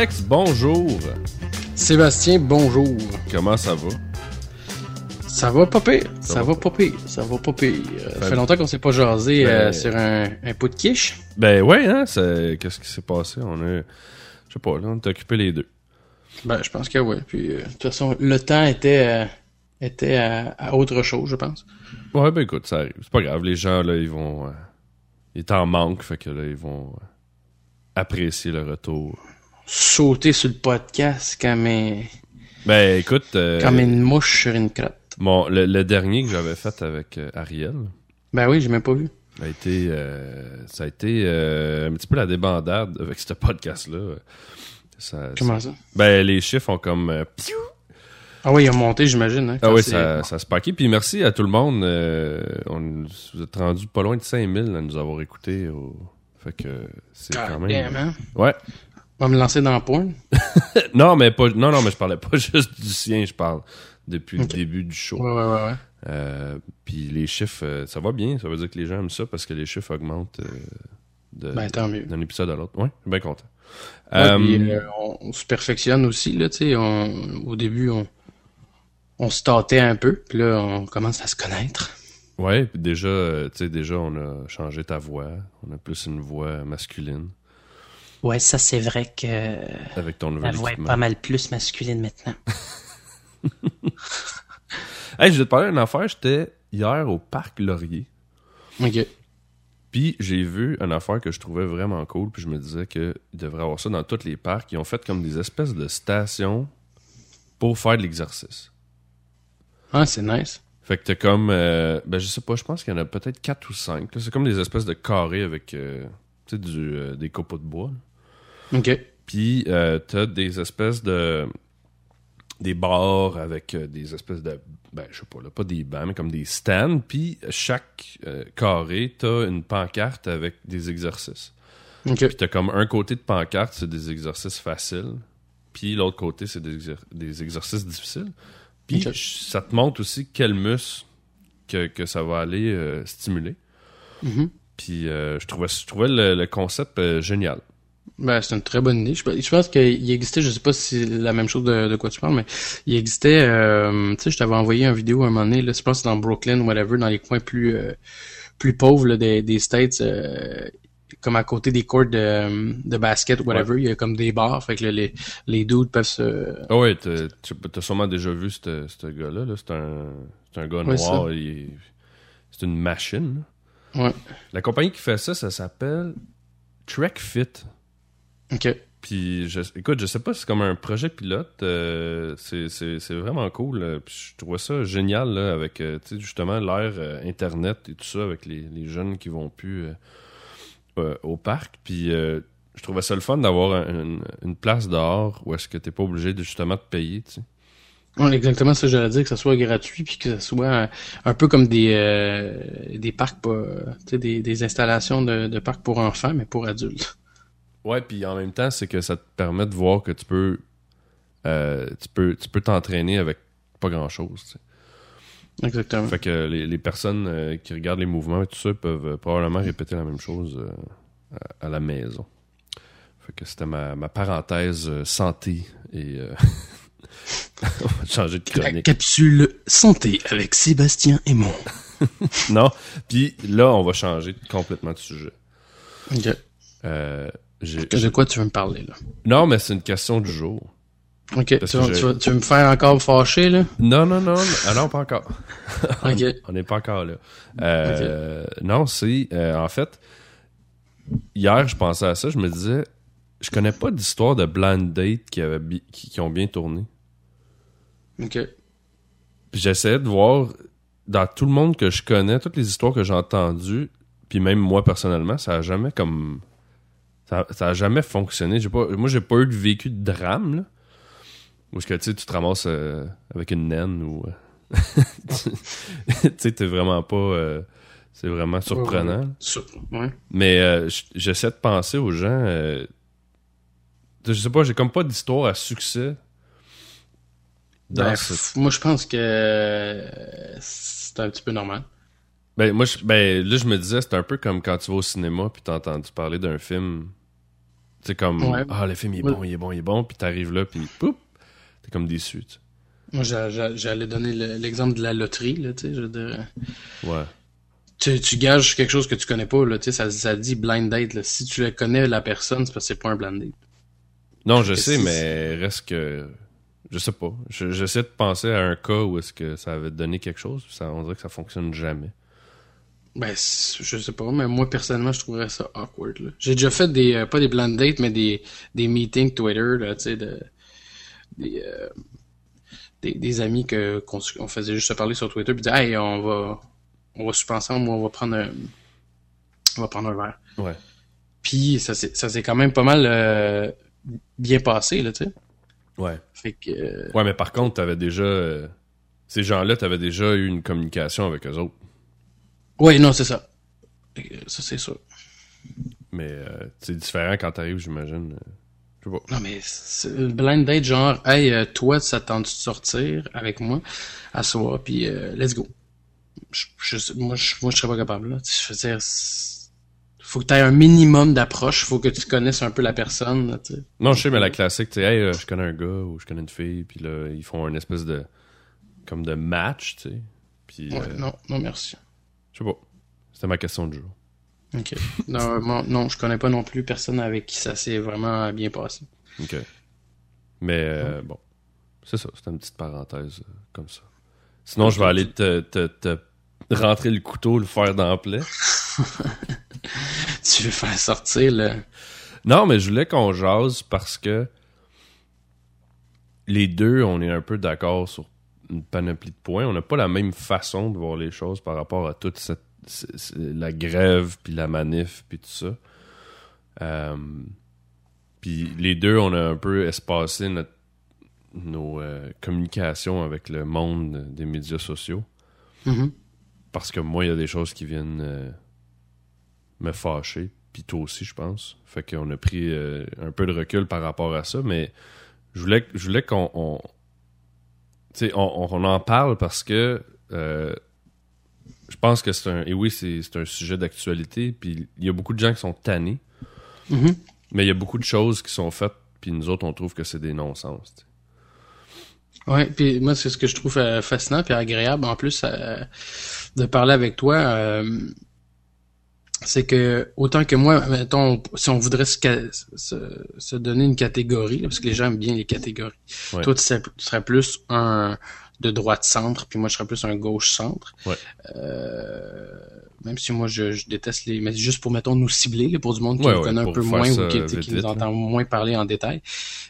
Alex, bonjour. Sébastien, bonjour. Comment ça va? Ça va pas pire. Ça, va, pas pire. Ça va pas pire. Ça fait longtemps qu'on s'est pas jasé Ben- euh, sur un, un pot de quiche. Ben ouais, hein? Qu'est-ce qui s'est passé? On a. Je sais pas, là, on est occupé les deux. Ben, je pense que oui. Puis, euh, de toute façon, le temps était, euh, était à, autre chose, je pense. Ouais, ben écoute, ça arrive. C'est pas grave. Les gens, là, ils vont. euh, ils est en manque, fait que là, ils vont euh, apprécier le retour. Sauter sur le podcast comme, un- Ben écoute, euh, comme une mouche sur une crotte. mon, le, le dernier que j'avais fait avec euh, Ariel Ben oui, j'ai même pas vu. a été. euh, ça a été un petit peu la débandade avec ce podcast-là. Ça, Comment ça-? Ben les chiffres ont comme. piou! Ah oui, il a monté, j'imagine. Hein, Ah oui, ça, ça se paquait. Puis merci à tout le monde. on, vous êtes rendu pas loin de 5000 à nous avoir écoutés. au- Fait que c'est Ah, quand même. damn, hein? Ouais. On va me lancer dans le point. Non, mais pas. Non, non, mais je parlais pas juste du sien, je parle depuis le début du show. Ouais, ouais, ouais. ouais. Euh, puis les chiffres, euh, ça va bien. Ça veut dire que les gens aiment ça parce que les chiffres augmentent euh, Ben, d'un épisode à l'autre. Ouais, je suis bien content. Ouais, puis, on, on se perfectionne aussi, là, tu sais. on- Au début, on, on se tâtait un peu, puis là, on commence à se connaître. ouais, puis déjà, tu sais, déjà, on a changé ta voix. On a plus une voix masculine Ouais, ça c'est vrai que avec ton la voix est pas mal plus masculine maintenant. Hey, je vais te parler d'une affaire. J'étais hier au parc Laurier. OK. Puis j'ai vu une affaire que je trouvais vraiment cool. Puis je me disais qu'il devrait avoir ça dans tous les parcs. Ils ont fait comme des espèces de stations pour faire de l'exercice. Ah, c'est nice. Fait que t'as comme... euh, ben je sais pas, je pense qu'il y en a peut-être quatre ou cinq. là. C'est comme des espèces de carrés avec euh, tu sais, du, euh, des copeaux de bois. là. OK. Puis euh, t'as des espèces de... Des bars avec euh, des espèces de... Ben, je sais pas, là, pas des bancs, mais comme des stands. Puis chaque euh, carré, t'as une pancarte avec des exercices. OK. Puis t'as comme un côté de pancarte, c'est des exercices faciles. Puis l'autre côté, c'est des, exer- des exercices difficiles. Puis ça te montre aussi quel muscle que, que ça va aller euh, stimuler. Mhm. Puis euh, je trouvais, je trouvais le, le concept génial. Ben, c'est une très bonne idée. Je, pense- je pense qu'il existait, je sais pas si c'est la même chose de, de quoi tu parles, mais il existait, euh, tu sais, je t'avais envoyé une vidéo à un moment donné, là, je pense que c'est dans Brooklyn, whatever, dans les coins plus euh, plus pauvres là, des, des States, euh, comme à côté des courts de, de basket, whatever, il y a comme des bars, fait que là, les, les dudes peuvent se... Ah ouais, t'as tu- t'as sûrement déjà vu ce gars-là. -là, c'est un, un gars noir. C'est une machine. là. Ouais. La compagnie qui fait ça, ça s'appelle Trek Fit. OK. Puis, je, écoute, je sais pas, c'est comme un projet pilote. euh, c'est- c'est c'est vraiment cool. euh, puis je trouvais ça génial là, avec euh, tu sais, justement l'ère euh, Internet et tout ça, avec les, les jeunes qui vont plus euh, euh, au parc. Puis, euh, je trouvais ça le fun d'avoir un- une, une place dehors où est-ce que t'es pas obligé de justement te payer. Tu sais. Ouais, exactement ça que j'allais dire, que ça soit gratuit, puis que ça soit un, un peu comme des euh, des parcs, pas, tu sais, des, des installations de, de parcs pour enfants, mais pour adultes. Ouais, puis en même temps, c'est que ça te permet de voir que tu peux euh, tu peux tu peux t'entraîner avec pas grand chose. Exactement. Fait que les, les personnes euh, qui regardent les mouvements et tout ça peuvent euh, probablement répéter la même chose euh, à, à la maison. Fait que c'était ma, ma parenthèse santé et on va changer de La chronique. capsule santé avec Sébastien Aymon. Non, puis là on va changer complètement de sujet. Ok. Euh, De quoi tu veux me parler, là? non, mais c'est une question du jour. Ok. Tu, je- tu veux me faire encore fâcher, là? Non, non, non, ah non, pas encore. Ok. On n'est pas encore là. Euh, Non, c'est euh, en fait hier je pensais à ça, je me disais je connais pas d'histoire de blind date qui, avait qui, qui ont bien tourné. Ok. Puis j'essayais de voir dans tout le monde que je connais, toutes les histoires que j'ai entendues, puis même moi personnellement, ça a jamais comme ça, ça a jamais fonctionné. J'ai pas, moi j'ai pas eu de vécu de drame là. Où est-ce que tu sais, tu te ramasses euh, avec une naine ou euh, tu sais t'es vraiment pas euh, c'est vraiment surprenant. Ouais. Mais euh, j'essaie de penser aux gens. je sais pas, j'ai comme pas d'histoire à succès. Dans Ben, ce- moi, je pense que c'est un petit peu normal. Ben, moi, je- ben, là, je me disais, c'est un peu comme quand tu vas au cinéma puis t'as entendu parler d'un film C'est comme, Ouais. ah, le film il est Ouais. bon, il est bon, il est bon, puis t'arrives là, puis poup, t'es comme déçu. Moi, j'a- j'a- j'allais donner le- l'exemple de la loterie, là, tu sais, je veux dire. Ouais. Tu, tu gages quelque chose que tu connais pas, là, tu sais, ça, ça dit blind date, là. Si tu connais la personne, c'est parce que c'est pas un blind date. Non, je sais, mais reste que. Je sais pas. Je- J'essaie de penser à un cas où est-ce que ça avait donné quelque chose, puis ça, on dirait que ça fonctionne jamais. Ben, je sais pas, mais moi, personnellement, je trouverais ça awkward, là. J'ai déjà fait des, euh, pas des blind dates, mais des, des meetings Twitter, là, tu sais, de, des, euh, des, des amis que, qu'on, on faisait juste se parler sur Twitter, puis dire, hey, on va, on va souper ensemble, on va prendre un, on va prendre un verre. Ouais. Puis, ça s'est, ça s'est quand même pas mal, euh, bien passé, là, tu sais. Ouais. Fait que, Ouais, mais par contre, t'avais déjà. ces gens-là, t'avais déjà eu une communication avec eux autres. Ouais, non, c'est ça. Ça, c'est sûr. Mais euh, c'est différent quand t'arrives, j'imagine. Je sais pas. Non, mais c'est le blind date, genre, hey, euh, toi, ça te tente de sortir avec moi? À soir, puis euh, let's go. Je, je moi, je, moi, je serais pas capable, là. Je veux dire, faut que tu aies un minimum d'approche, faut que tu connaisses un peu la personne, là. Non, je sais, mais la classique, tu sais, hey, euh, je connais un gars ou je connais une fille, puis là, ils font une espèce de. comme de match, tu sais. Puis. Ouais, euh, non, non, merci. Sais pas. C'était ma question du jour. Ok. Non, moi, non, je connais pas non plus personne avec qui ça s'est vraiment bien passé. OK. Mais euh, bon. C'est ça, c'était une petite parenthèse euh, comme ça. Sinon, je vais aller te, te, te rentrer le couteau, le faire dans le plaie. Tu veux faire sortir le. Non, mais je voulais qu'on jase parce que les deux, on est un peu d'accord sur une panoplie de points. On n'a pas la même façon de voir les choses par rapport à toute cette, la grève, puis la manif, puis tout ça. Euh, puis les deux, on a un peu espacé notre- nos euh, communications avec le monde des médias sociaux. Mhm. Parce que moi, il y a des choses qui viennent euh, me fâcher. Puis toi aussi, je pense. Fait qu'on a pris un peu de recul par rapport à ça. Mais je voulais, je voulais qu'on... On, tu sais, on, on en parle parce que... euh, je pense que c'est un... Et oui, c'est c'est un sujet d'actualité. Puis il y a beaucoup de gens qui sont tannés. Mhm. Mais il y a beaucoup de choses qui sont faites. Puis nous autres, on trouve que c'est des non-sens. Ouais, puis moi c'est ce que je trouve euh, fascinant puis agréable en plus euh, de parler avec toi, euh, c'est que autant que moi, mettons, si on voudrait se, se, se donner une catégorie, là, parce que les gens aiment bien les catégories. Ouais. Toi, tu serais, tu serais plus un de droite centre, puis moi je serais plus un gauche centre. Ouais. Euh, même si moi je, je déteste les, mais juste pour mettons nous cibler, là, pour du monde qui Ouais, nous connaît un peu moins ou qui, qui nous entend moins parler en détail.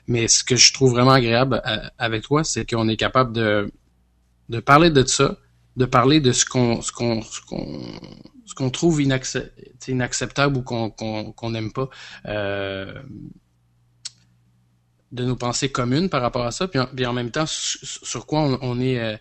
Mais ce que je trouve vraiment agréable euh, avec toi, c'est qu'on est capable de, de parler de ça, de parler de ce qu'on ce qu'on ce qu'on ce qu'on trouve inacceptable ou qu'on qu'on n'aime pas. Euh, de nos pensées communes par rapport à ça, puis en, en même temps sur, quoi on, on est euh,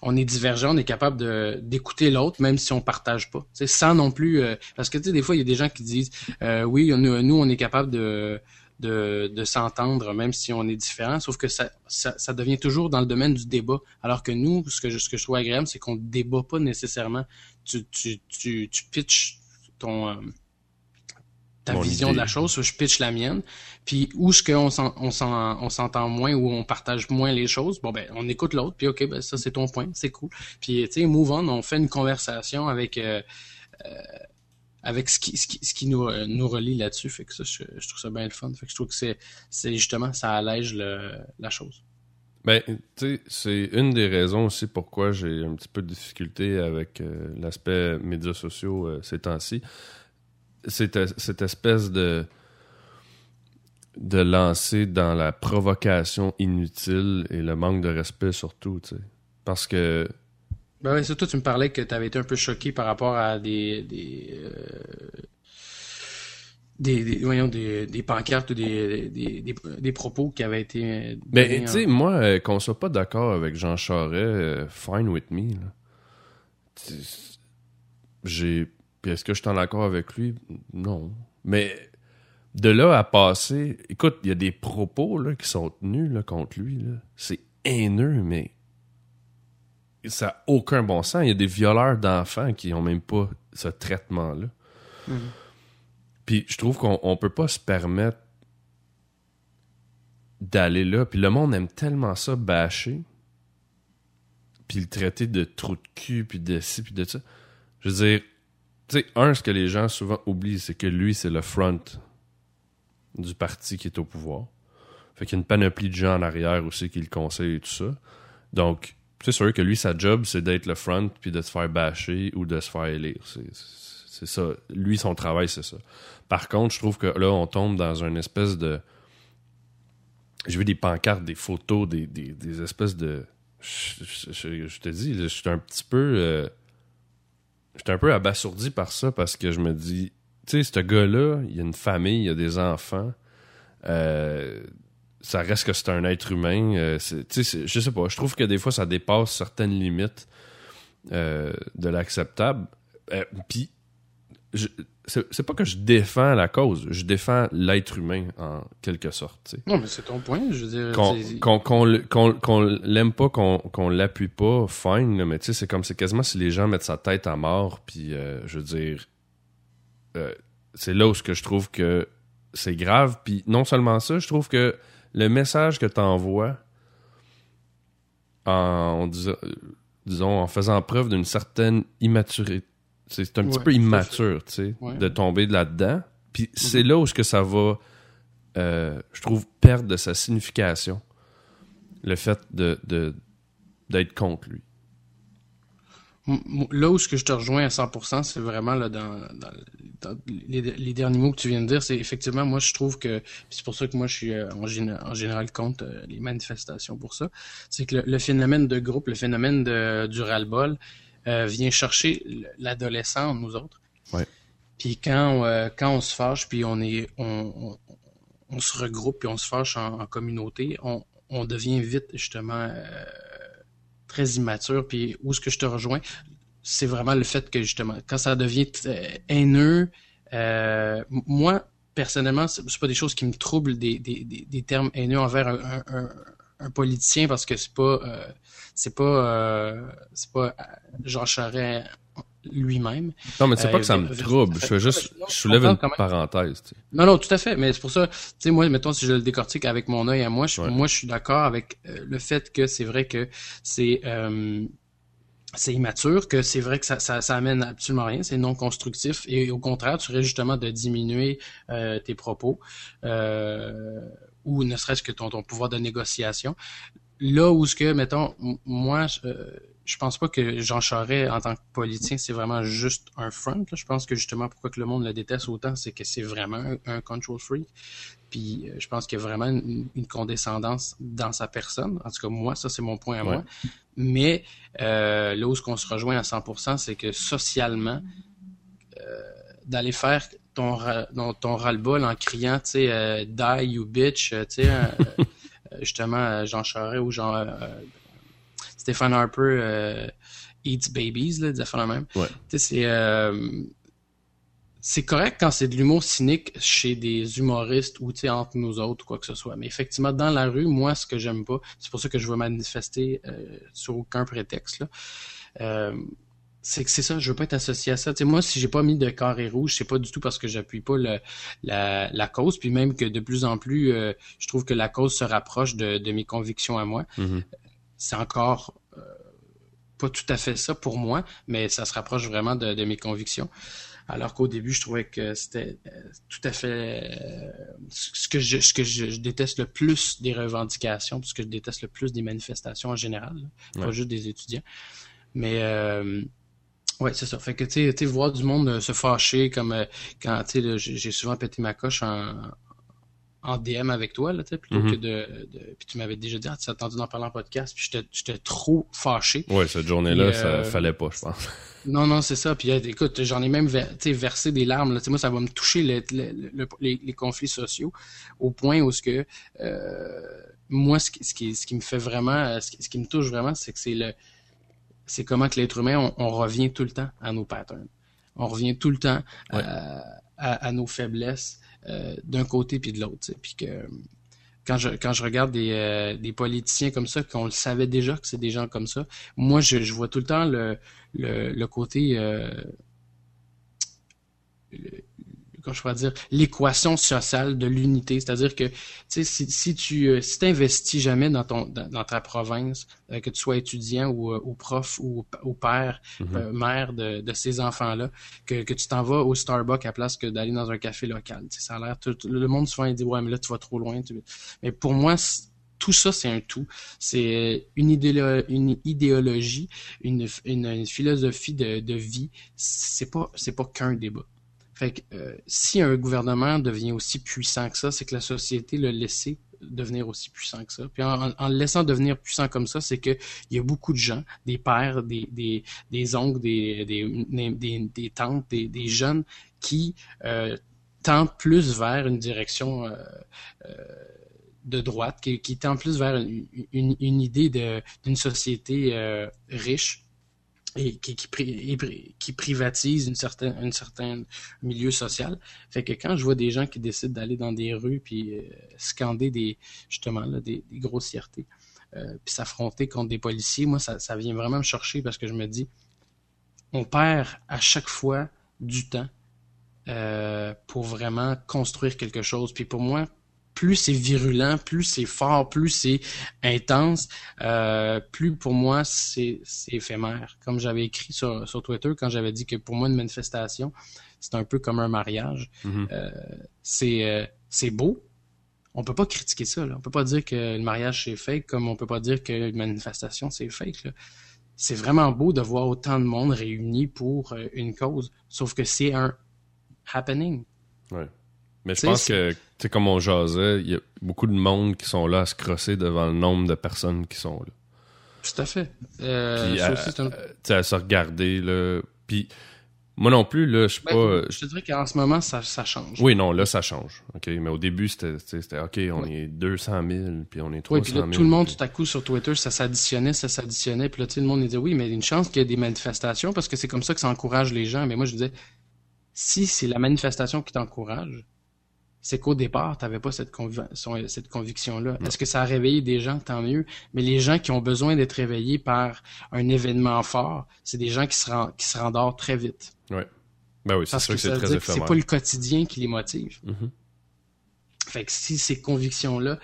on est divergent, on est capable d'écouter l'autre même si on partage pas. Sans non plus euh, parce que tu sais des fois il y a des gens qui disent euh, oui nous, on est capable de de, de s'entendre même si on est différent, sauf que ça, ça ça devient toujours dans le domaine du débat, alors que nous ce que je, ce que je trouve agréable c'est qu'on débat pas nécessairement. Tu tu tu tu pitches ton euh, ta Mon vision idée. de la chose, je pitch la mienne. Puis où est-ce qu'on s'en- on s'en- on s'entend moins ou on partage moins les choses, bon ben on écoute l'autre, puis ok, ben ça c'est ton point, c'est cool. Puis tu sais, move on, on fait une conversation avec euh, euh, avec ce qui, ce qui, ce qui nous, euh, nous relie là-dessus. Fait que ça, je, je trouve ça bien le fun. Fait que je trouve que c'est c'est justement, ça allège le, la chose. Ben, tu sais, c'est une des raisons aussi pourquoi j'ai un petit peu de difficulté avec euh, l'aspect médias sociaux euh, ces temps-ci. C'est cette espèce de de lancer dans la provocation inutile et le manque de respect surtout, tu sais. Parce que Ben ouais, surtout tu me parlais que tu avais été un peu choqué par rapport à des des euh, des, des, voyons, des, des pancartes ou des, des, des, propos qui avaient été euh, donnés tu en- sais, moi, euh, qu'on soit pas d'accord avec Jean Charest, euh, fine with me. J'ai. Puis est-ce que je suis en accord avec lui? Non. Mais de là à passer. Écoute, il y a des propos là, qui sont tenus là, contre lui. C'est haineux, mais. Ça n'a aucun bon sens. Il y a des violeurs d'enfants qui ont même pas ce traitement-là. Mhm. Puis je trouve qu'on on peut pas se permettre d'aller là. Puis le monde aime tellement ça, bâcher. Puis le traiter de trou de cul, puis de ci, puis de ça. Je veux dire, tu sais, un, ce que les gens souvent oublient, c'est que lui, c'est le front du parti qui est au pouvoir. Fait qu'il y a une panoplie de gens en arrière aussi qui le conseillent et tout ça. Donc, c'est sûr que lui, sa job, c'est d'être le front puis de se faire bâcher ou de se faire élire. Ça. Lui, son travail, c'est ça. Par contre, je trouve que là, on tombe dans une espèce de. J'ai vu des pancartes, des photos, des, espèces de. Je, te dis, je suis un petit peu. Euh, J'étais un peu abasourdi par ça parce que je me dis, tu sais, ce gars-là, il a une famille, il a des enfants. Euh, ça reste que c'est un être humain. Euh, je sais pas. Je trouve que des fois, ça dépasse certaines limites euh, de l'acceptable. Puis, c'est pas que je défends la cause, je défends l'être humain en quelque sorte. Non, mais c'est ton point. Je veux dire, qu'on l'aime pas, qu'on l'appuie pas, fine. mais tu sais, c'est comme c'est quasiment si les gens mettent sa tête à mort. Puis, euh, je veux dire, c'est là où ce que je trouve que c'est grave. Puis non seulement ça, je trouve que le message que tu envoies en, disons, en faisant preuve d'une certaine immaturité. C'est un petit peu immature, tu sais, de tomber là-dedans. Puis c'est mhm. là où ce que ça va, euh, je trouve, perdre de sa signification. Le fait de d'être contre lui. Là où ce que je te rejoins à 100%, c'est vraiment là dans, les, derniers mots que tu viens de dire, c'est effectivement moi je trouve que c'est pour ça que moi je suis euh, en, général contre euh, les manifestations pour ça, c'est que le, phénomène de groupe, le phénomène de, du ras-le-bol euh, vient chercher l'adolescent nous autres. Ouais. Puis quand quand on se fâche, puis on est on, on, se regroupe puis on se fâche en, communauté, on, on devient vite justement très immature. Puis où est-ce que je te rejoins, c'est vraiment le fait que justement, quand ça devient euh, haineux, euh, moi, personnellement, c'est pas des choses qui me troublent, des, des, des, termes haineux envers un, un, un, politicien parce que c'est pas euh, c'est pas euh, c'est pas Jean Charest lui-même. Non, mais c'est pas que ça me trouble. Je veux juste, je soulève une parenthèse. Non, non, tout à fait. Mais c'est pour ça, tu sais, moi, mettons, si je le décortique avec mon œil à moi, je, moi, je suis d'accord avec euh, le fait que c'est vrai que c'est, euh, c'est immature, que c'est vrai que ça, ça, ça amène absolument rien, c'est non constructif, et au contraire, tu risques justement de diminuer euh, tes propos, ou ne serait-ce que ton, ton pouvoir de négociation. Là où ce que, mettons, moi, je pense pas que Jean Charest, en tant que politicien, c'est vraiment juste un front. Je pense que justement, pourquoi que le monde le déteste autant, c'est que c'est vraiment un, control freak. Puis euh, je pense qu'il y a vraiment une, condescendance dans sa personne. En tout cas, moi, ça, c'est mon point à moi. Mais euh, là où on se rejoint à 100%, c'est que socialement, euh, d'aller faire ton, ton ras-le-bol en criant, tu sais, euh, die you bitch, tu sais, justement, Jean Charest ou Jean Stephen Harper euh, Eats Babies, là, des la même. C'est euh, c'est correct quand c'est de l'humour cynique chez des humoristes ou entre nous autres ou quoi que ce soit. Mais effectivement, dans la rue, moi, ce que j'aime pas, c'est pour ça que je veux manifester euh, sur aucun prétexte. Là. Euh, c'est que c'est ça, je veux pas être associé à ça. sais moi, si j'ai pas mis de carré rouge, c'est pas du tout parce que j'appuie pas le, la, la, cause, puis même que de plus en plus, euh, je trouve que la cause se rapproche de, de mes convictions à moi. Mm-hmm c'est encore euh, pas tout à fait ça pour moi, mais ça se rapproche vraiment de, mes convictions. Alors qu'au début, je trouvais que c'était euh, tout à fait euh, ce que je ce que je, déteste le plus des revendications, ce que je déteste le plus des manifestations en général, pas juste des étudiants. Mais ouais, c'est ça. Fait que tu sais, voir du monde se fâcher comme quand tu sais, j'ai souvent pété ma coche en, en DM avec toi, là, plutôt que de, de, Puis tu m'avais déjà dit, ah, tu as entendu d'en parler en podcast, puis j'étais trop fâché. Ouais, cette journée-là, ça euh, fallait pas, je pense. Non, non, c'est ça. Puis euh, écoute, j'en ai même versé des larmes. Là. moi, ça va me toucher les, les, conflits sociaux au point où ce que euh, moi, ce qui, ce, qui, ce qui me fait vraiment, ce qui, me touche vraiment, c'est que c'est le c'est comment que l'être humain, on, revient tout le temps à nos patterns. On revient tout le temps à, à, nos faiblesses. Euh, d'un côté puis de l'autre. Puis que quand je quand je regarde des, euh, des politiciens comme ça, qu'on le savait déjà que c'est des gens comme ça, moi je, je vois tout le temps le, le, le côté euh, comment je pourrais dire, l'équation sociale de l'unité. C'est-à-dire que, tu sais, si, si tu euh, si t'investis jamais dans ton dans, ta province, euh, que tu sois étudiant ou, euh, ou prof ou, ou père, Mhm. mère de, de ces enfants-là, que, que tu t'en vas au Starbucks à place que d'aller dans un café local. Tu sais, ça a l'air, tout- le monde souvent il dit ouais mais là tu vas trop loin. tu- Mais pour moi tout ça, c'est un tout. C'est une, idéolo- une idéologie, une, une, une philosophie de, de vie. C'est pas, c'est pas qu'un débat. Fait que euh, si un gouvernement devient aussi puissant que ça, c'est que la société l'a laissé devenir aussi puissant que ça. Puis en, en- le laissant devenir puissant comme ça, c'est que il y a beaucoup de gens, des pères, des, des, des oncles, des, des, des, des- tantes, des, des jeunes qui euh, tendent plus vers une direction euh, euh, de droite, qui, qui tend plus vers une, une, une idée d'une société euh, riche et qui, qui, privatise une certaine, milieu social. Fait que quand je vois des gens qui décident d'aller dans des rues puis euh, scander des justement là, des, des grossièretés, euh, puis s'affronter contre des policiers, moi ça, ça vient vraiment me chercher parce que je me dis, on perd à chaque fois du temps euh, pour vraiment construire quelque chose. Puis pour moi, plus c'est virulent, plus c'est fort, plus c'est intense, euh, plus pour moi c'est éphémère. Comme j'avais écrit sur, sur Twitter quand j'avais dit que pour moi une manifestation c'est un peu comme un mariage. Mhm. Euh, c'est euh, c'est beau. On peut pas critiquer ça. Là. On peut pas dire que le mariage c'est fake, comme on peut pas dire que une manifestation c'est fake. C'est vraiment beau de voir autant de monde réuni pour euh, une cause. Sauf que c'est un happening. Ouais. Mais je pense que, tu sais, comme on jasait, il y a beaucoup de monde qui sont là à se crosser devant le nombre de personnes qui sont là. Tout à fait. Euh, Puis à, un- à- tu sais, à se regarder, là. Puis moi non plus, là, je suis Ben, pas... je te dirais qu'en ce moment, ça, ça change. Oui, non, là, ça change. OK, mais au début, c'était, OK, on est 200 000, puis on est 300 Oui, puis 000. là, tout le monde, puis- tout à coup, sur Twitter, ça s'additionnait, ça s'additionnait. Puis là, sais, le monde disait, oui, mais il y a une chance qu'il y ait des manifestations parce que c'est comme ça que ça encourage les gens. Mais moi, je disais, si c'est la manifestation qui t'encourage, c'est qu'au départ, tu n'avais pas cette, convi- son- cette conviction-là. Est-ce que ça a réveillé des gens? Tant mieux. Mais les gens qui ont besoin d'être réveillés par un événement fort, c'est des gens qui se, rend- qui se rendorment très vite. Ouais. Ben oui, c'est Parce sûr que c'est très que c'est éphémère. pas le quotidien qui les motive. Mhm. Fait que si ces convictions-là,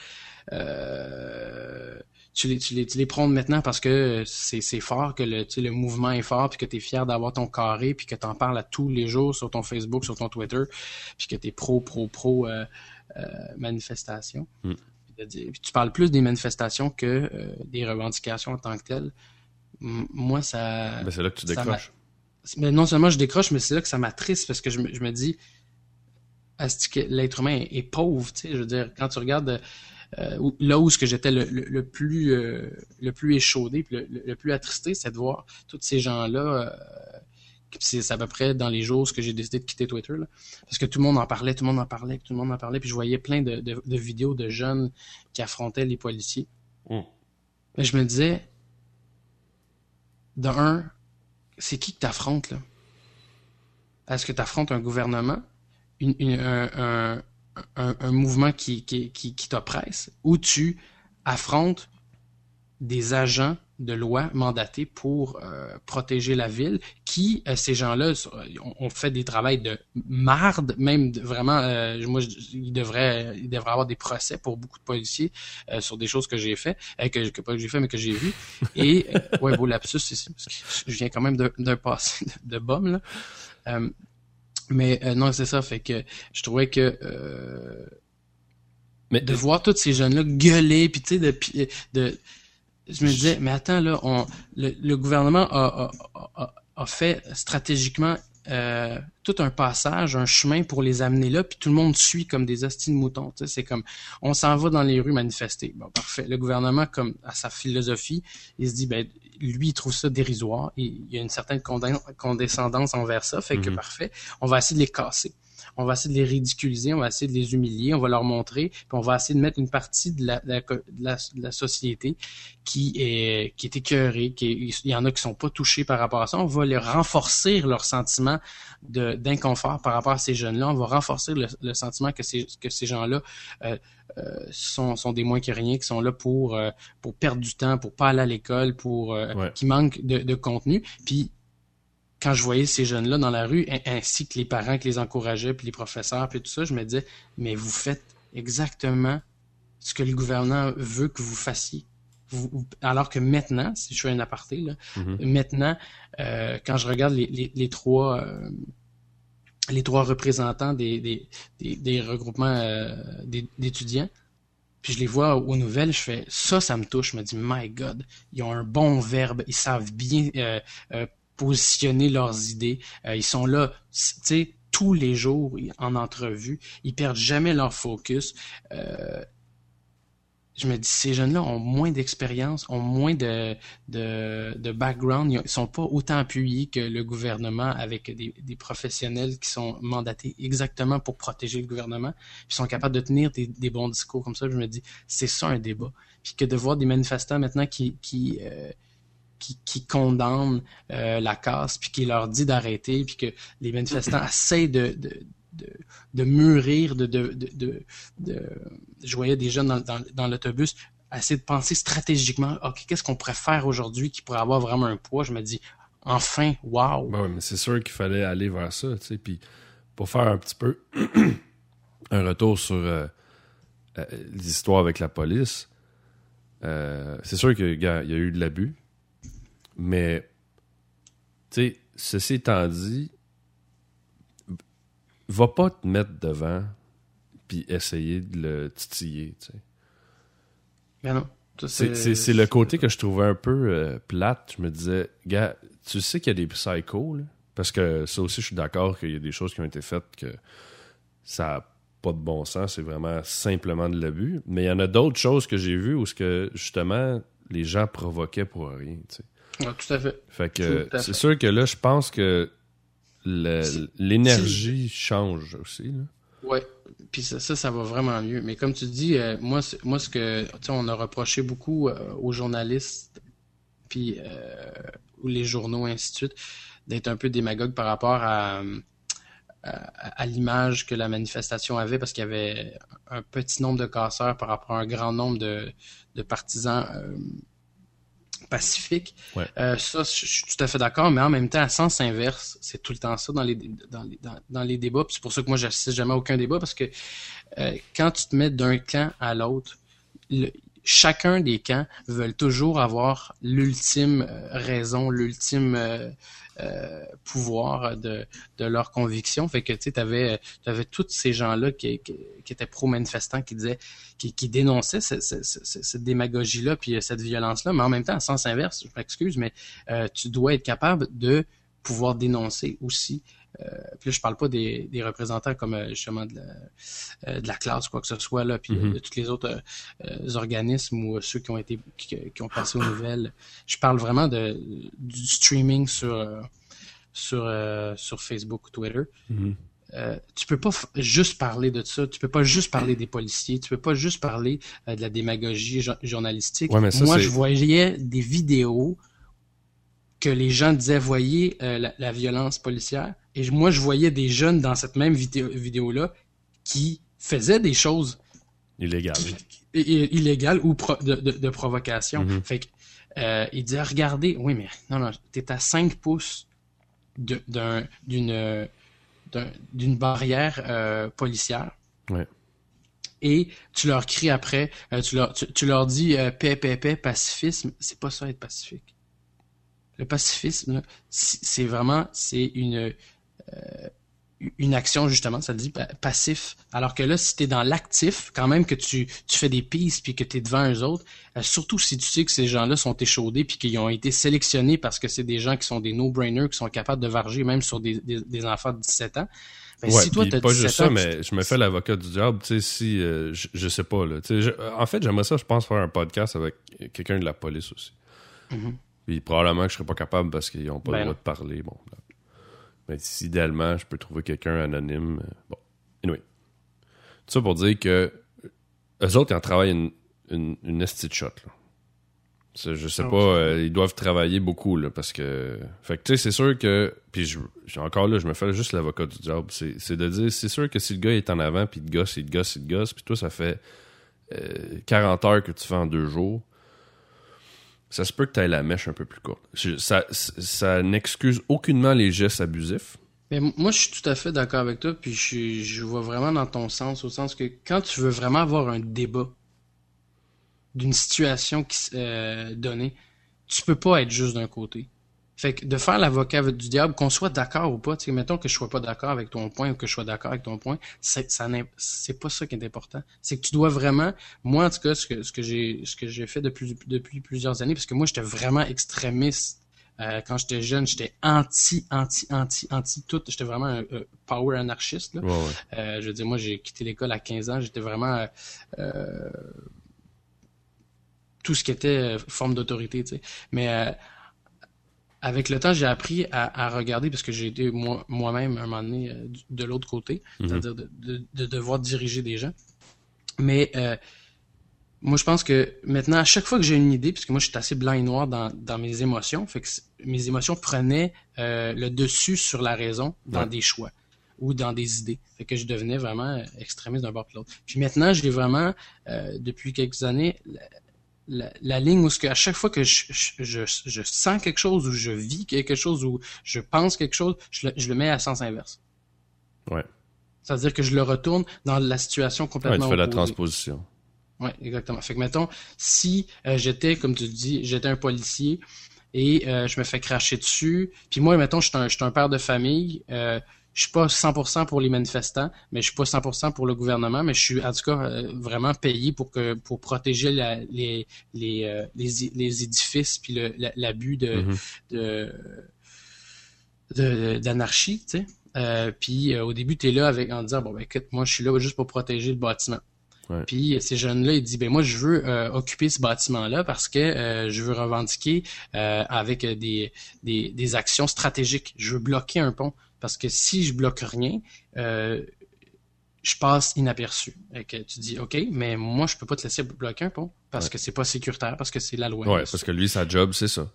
euh, tu, les, tu, les, tu les prônes maintenant parce que c'est c'est fort, que le, tu sais, le mouvement est fort, puis que tu es fier d'avoir ton carré, puis que tu en parles à tous les jours sur ton Facebook, sur ton Twitter, puis que tu es pro, pro, pro euh, euh, manifestation. Mm. Puis tu parles plus des manifestations que euh, des revendications en tant que telles. M- Moi, ça... Ben, c'est là que tu décroches. Mais non seulement je décroche, mais c'est là que ça m'attriste parce que je me, je me dis, est-ce que l'être humain est, est pauvre, tu sais, je veux dire, quand tu regardes euh, là où ce que j'étais le, le, le plus euh, le plus échaudé, puis le, le, plus attristé, c'est de voir tous ces gens-là. euh, c'est à peu près dans les jours que j'ai décidé de quitter Twitter, là, parce que tout le monde en parlait, tout le monde en parlait, tout le monde en parlait, puis je voyais plein de, de, de vidéos de jeunes qui affrontaient les policiers. Mm. Mais je me disais, de un, c'est qui que t'affrontes, là? Est-ce que t'affrontes un gouvernement, une, une- un, un, un, mouvement qui, qui, qui, qui t'oppresse, ou tu affrontes des agents de loi mandatés pour euh, protéger la ville, qui, euh, ces gens-là, sont- ont, fait des travails de marde, même vraiment, euh, moi, je- ils devraient, ils devraient avoir des procès pour beaucoup de policiers euh, sur des choses que j'ai fait, euh, que, que pas que j'ai fait, mais que j'ai vu. Et, euh, ouais, beau lapsus que je viens quand même d'un passé de, de bum, là. Euh, mais euh, non, c'est ça, fait que je trouvais que euh, Mais de voir tous ces jeunes-là gueuler, puis tu sais, de, pi- de, je me disais, mais attends, là, on, le, le gouvernement a, a, a, a fait stratégiquement euh, tout un passage, un chemin pour les amener là, puis tout le monde suit comme des hosties de moutons. tu sais, C'est comme, on s'en va dans les rues manifester. Bon, parfait. Le gouvernement, comme à sa philosophie, il se dit, ben, lui, il trouve ça dérisoire. Il, il y a une certaine condescendance envers ça, fait que Mhm. parfait. On va essayer de les casser on va essayer de les ridiculiser, on va essayer de les humilier, on va leur montrer, puis on va essayer de mettre une partie de la, de la, de la, de la société qui est qui est écœurée, qui est- il y en a qui sont pas touchés par rapport à ça. On va les renforcer leur sentiment d'inconfort par rapport à ces jeunes-là. On va renforcer le, le sentiment que ces que ces gens-là euh, sont, sont des moins que rien, qui sont là pour euh, pour perdre du temps, pour pas aller à l'école, pour euh, Ouais. qui manquent de, de contenu. Puis quand je voyais ces jeunes-là dans la rue, ainsi que les parents qui les encourageaient, puis les professeurs, puis tout ça, je me disais, mais vous faites exactement ce que le gouvernement veut que vous fassiez. alors que maintenant, si je fais un aparté, là, Mhm. maintenant, euh, quand je regarde les, les, les trois euh, les trois représentants des, des, des, regroupements euh, d'étudiants, puis je les vois aux nouvelles, je fais ça, ça me touche. Je me dis, my God, ils ont un bon verbe, ils savent bien euh, euh, positionner leurs idées, Euh, ils sont là, tu sais, tous les jours en entrevue, ils perdent jamais leur focus. Je me dis, ces jeunes-là ont moins d'expérience, ont moins de, de, de background, ils sont pas autant appuyés que le gouvernement avec des, des professionnels qui sont mandatés exactement pour protéger le gouvernement, puis sont capables de tenir des, des bons discours comme ça. Je me dis, c'est ça un débat. Puis que de voir des manifestants maintenant qui, qui, euh, qui, euh, la casse, puis qui leur dit d'arrêter, puis que les manifestants essayent de, de, de, mûrir, de, de, de, je voyais des jeunes dans, l'autobus essayer de penser stratégiquement, ok, qu'est-ce qu'on pourrait faire aujourd'hui qui pourrait avoir vraiment un poids? Je me dis, enfin, wow. Ben mais c'est sûr qu'il fallait aller vers ça, tu sais. Puis pour faire un petit peu un retour sur euh, euh, l'histoire avec la police, euh, c'est sûr qu'il y a eu de l'abus, mais tu sais, ceci étant dit, va pas te mettre devant puis essayer de le titiller, tu sais. Mais non. C'est- le côté que je trouvais un peu euh, plate. Je me disais, gars, tu sais qu'il y a des psychos, là? Parce que ça aussi, je suis d'accord qu'il y a des choses qui ont été faites que ça n'a pas de bon sens. C'est vraiment simplement de l'abus. Mais il y en a d'autres choses que j'ai vues où ce que, justement, les gens provoquaient pour rien, tu sais. Tout à fait. Fait c'est sûr que là, je pense que l'énergie change aussi, là. Ouais, puis ça, ça, ça va vraiment mieux. Mais comme tu dis, euh, moi, moi, ce que, tu sais, on a reproché beaucoup euh, aux journalistes, puis euh, ou les journaux, ainsi de suite, d'être un peu démagogues par rapport à, à, à l'image que la manifestation avait, parce qu'il y avait un petit nombre de casseurs par rapport à un grand nombre de, de partisans pacifiques. Ouais. Euh, ça, je je suis tout à fait d'accord, mais en même temps, à sens inverse, c'est tout le temps ça dans les, dans les, dans, dans les débats. C'est pour ça que moi, j'assiste jamais à aucun débat, parce que euh, quand tu te mets d'un camp à l'autre, chacun des camps veulent toujours avoir l'ultime euh, raison, l'ultime euh, euh, pouvoir de, de leur conviction. Fait que tu sais, t'avais avais tous ces gens-là qui, qui, qui étaient pro-manifestants, qui disaient, qui, qui dénonçaient ce- ce- ce- ce- cette démagogie-là, puis cette violence-là, mais en même temps, en sens inverse, je m'excuse, mais tu dois être capable de pouvoir dénoncer aussi. Euh, puis là, je parle pas des, des représentants comme euh, justement de la, euh, de la classe ou quoi que ce soit là, puis Mhm. de tous les autres organismes ou ceux qui ont été qui, qui ont passé aux nouvelles. Je parle vraiment de du streaming sur sur sur Facebook ou Twitter. Euh, tu peux pas juste parler de ça. Tu peux pas juste parler des policiers. Tu peux pas juste parler euh, de la démagogie jo- journalistique. Ouais, mais ça, Moi, je voyais des vidéos que les gens disaient, voyez euh, la, la violence policière. Et moi, je voyais des jeunes dans cette même vidéo, vidéo-là qui faisaient des choses Illégal. i- i- illégales ou pro- de, de- de provocation. Mhm. Fait que, euh, il disait, regardez, oui, mais non, non, t'es à 5 pouces d'une d'un- d'une barrière euh, policière. Ouais. Et tu leur cries après, euh, tu, leur, tu, tu leur dis paix, paix, paix, pacifisme. C'est pas ça être pacifique. Le pacifisme, c'est vraiment c'est une euh, une action justement, ça dit pa- passif. Alors que là, si t'es dans l'actif, quand même que tu, tu fais des pistes puis que t'es devant eux autres, euh, surtout si tu sais que ces gens-là sont échaudés puis qu'ils ont été sélectionnés parce que c'est des gens qui sont des no-brainers, qui sont capables de varger même sur des, des, des enfants de 17 ans. Ben, ouais, si toi pas 17 juste ça, ans, tu- mais je me fais l'avocat du diable. Tu sais, si euh, je, je sais pas là. Tu je- en fait, j'aimerais ça, je pense, faire un podcast avec quelqu'un de la police aussi. Mhm. Puis probablement que je serais pas capable parce qu'ils ont pas Ben le non. droit de parler. Bon, là. mais si idéalement, je peux trouver quelqu'un anonyme. euh, Bon, anyway. Tout ça pour dire que eux autres, ils en travaillent une, une, une de shot. Là. Je sais Ah, pas, euh, ils doivent travailler beaucoup là, parce que. Fait que tu sais, c'est sûr que. Puis je, encore là, je me fais juste l'avocat du diable. C'est c'est de dire, c'est sûr que si le gars est en avant, puis le gosse, il te gosse, il te gosse, puis toi, ça fait euh, 40 heures que tu fais en deux jours. Ça se peut que tu la mèche un peu plus courte. Ça ça n'excuse aucunement les gestes abusifs. Mais moi, je suis tout à fait d'accord avec toi, puis je, vois vraiment dans ton sens, au sens que quand tu veux vraiment avoir un débat d'une situation qui euh, donnée, tu peux pas être juste d'un côté. Fait que de faire l'avocat du diable, qu'on soit d'accord ou pas, tu sais, mettons que je sois pas d'accord avec ton point ou que je sois d'accord avec ton point, c'est ça c'est pas ça qui est important. C'est que tu dois vraiment, moi en tout cas, ce que ce que j'ai ce que j'ai fait depuis depuis plusieurs années, parce que moi j'étais vraiment extrémiste euh, quand j'étais jeune, j'étais anti, anti, anti, anti tout. J'étais vraiment un, un power anarchiste. Là. Ouais, ouais. Euh, je veux dire, moi, j'ai quitté l'école à 15 ans. J'étais vraiment euh, euh, tout ce qui était euh, forme d'autorité, tu sais. Mais euh, avec le temps, j'ai appris à, à regarder parce que j'ai été moi- moi-même un moment donné euh, de l'autre côté, Mhm. c'est-à-dire de, de- de devoir diriger des gens. Mais euh, moi, je pense que maintenant, à chaque fois que j'ai une idée, puisque moi, je suis assez blanc et noir dans, dans mes émotions, fait que mes émotions prenaient euh, le dessus sur la raison dans Ouais. des choix ou dans des idées. Fait que je devenais vraiment euh, extrémiste d'un bord que l'autre. Puis maintenant, je l'ai vraiment, euh, depuis quelques années, la, la- ligne où ce que à chaque fois que je, je, je, je sens quelque chose ou je vis quelque chose ou je pense quelque chose, je le, je le mets à sens inverse. Ouais. C'est-à-dire que je le retourne dans la situation Ouais, complètement tu fais la transposition. Ouais, exactement. Fait que mettons, si euh, j'étais, comme tu dis, j'étais un policier et euh, je me fais cracher dessus, puis moi, mettons, je suis un, je suis un père de famille, euh, je suis pas 100% pour les manifestants, mais je suis pas 100% pour le gouvernement, mais je suis en tout cas euh, vraiment payé pour que pour protéger la- les les, euh, les les édifices puis la- l'abus de Mhm. de de- d'anarchie, tu sais. Euh, puis au début, tu es là avec en disant bon ben écoute, moi je suis là juste pour protéger le bâtiment. Ouais. Puis ces jeunes-là, ils disent ben moi je veux euh, occuper ce bâtiment-là parce que euh, je veux revendiquer euh, avec des, des des actions stratégiques. Je veux bloquer un pont parce que si je bloque rien, euh, je passe inaperçu. Et que tu dis OK, mais moi je peux pas te laisser bloquer un pont parce Ouais. que c'est pas sécuritaire parce que c'est la loi. Ouais, parce que lui, sa job, c'est ça.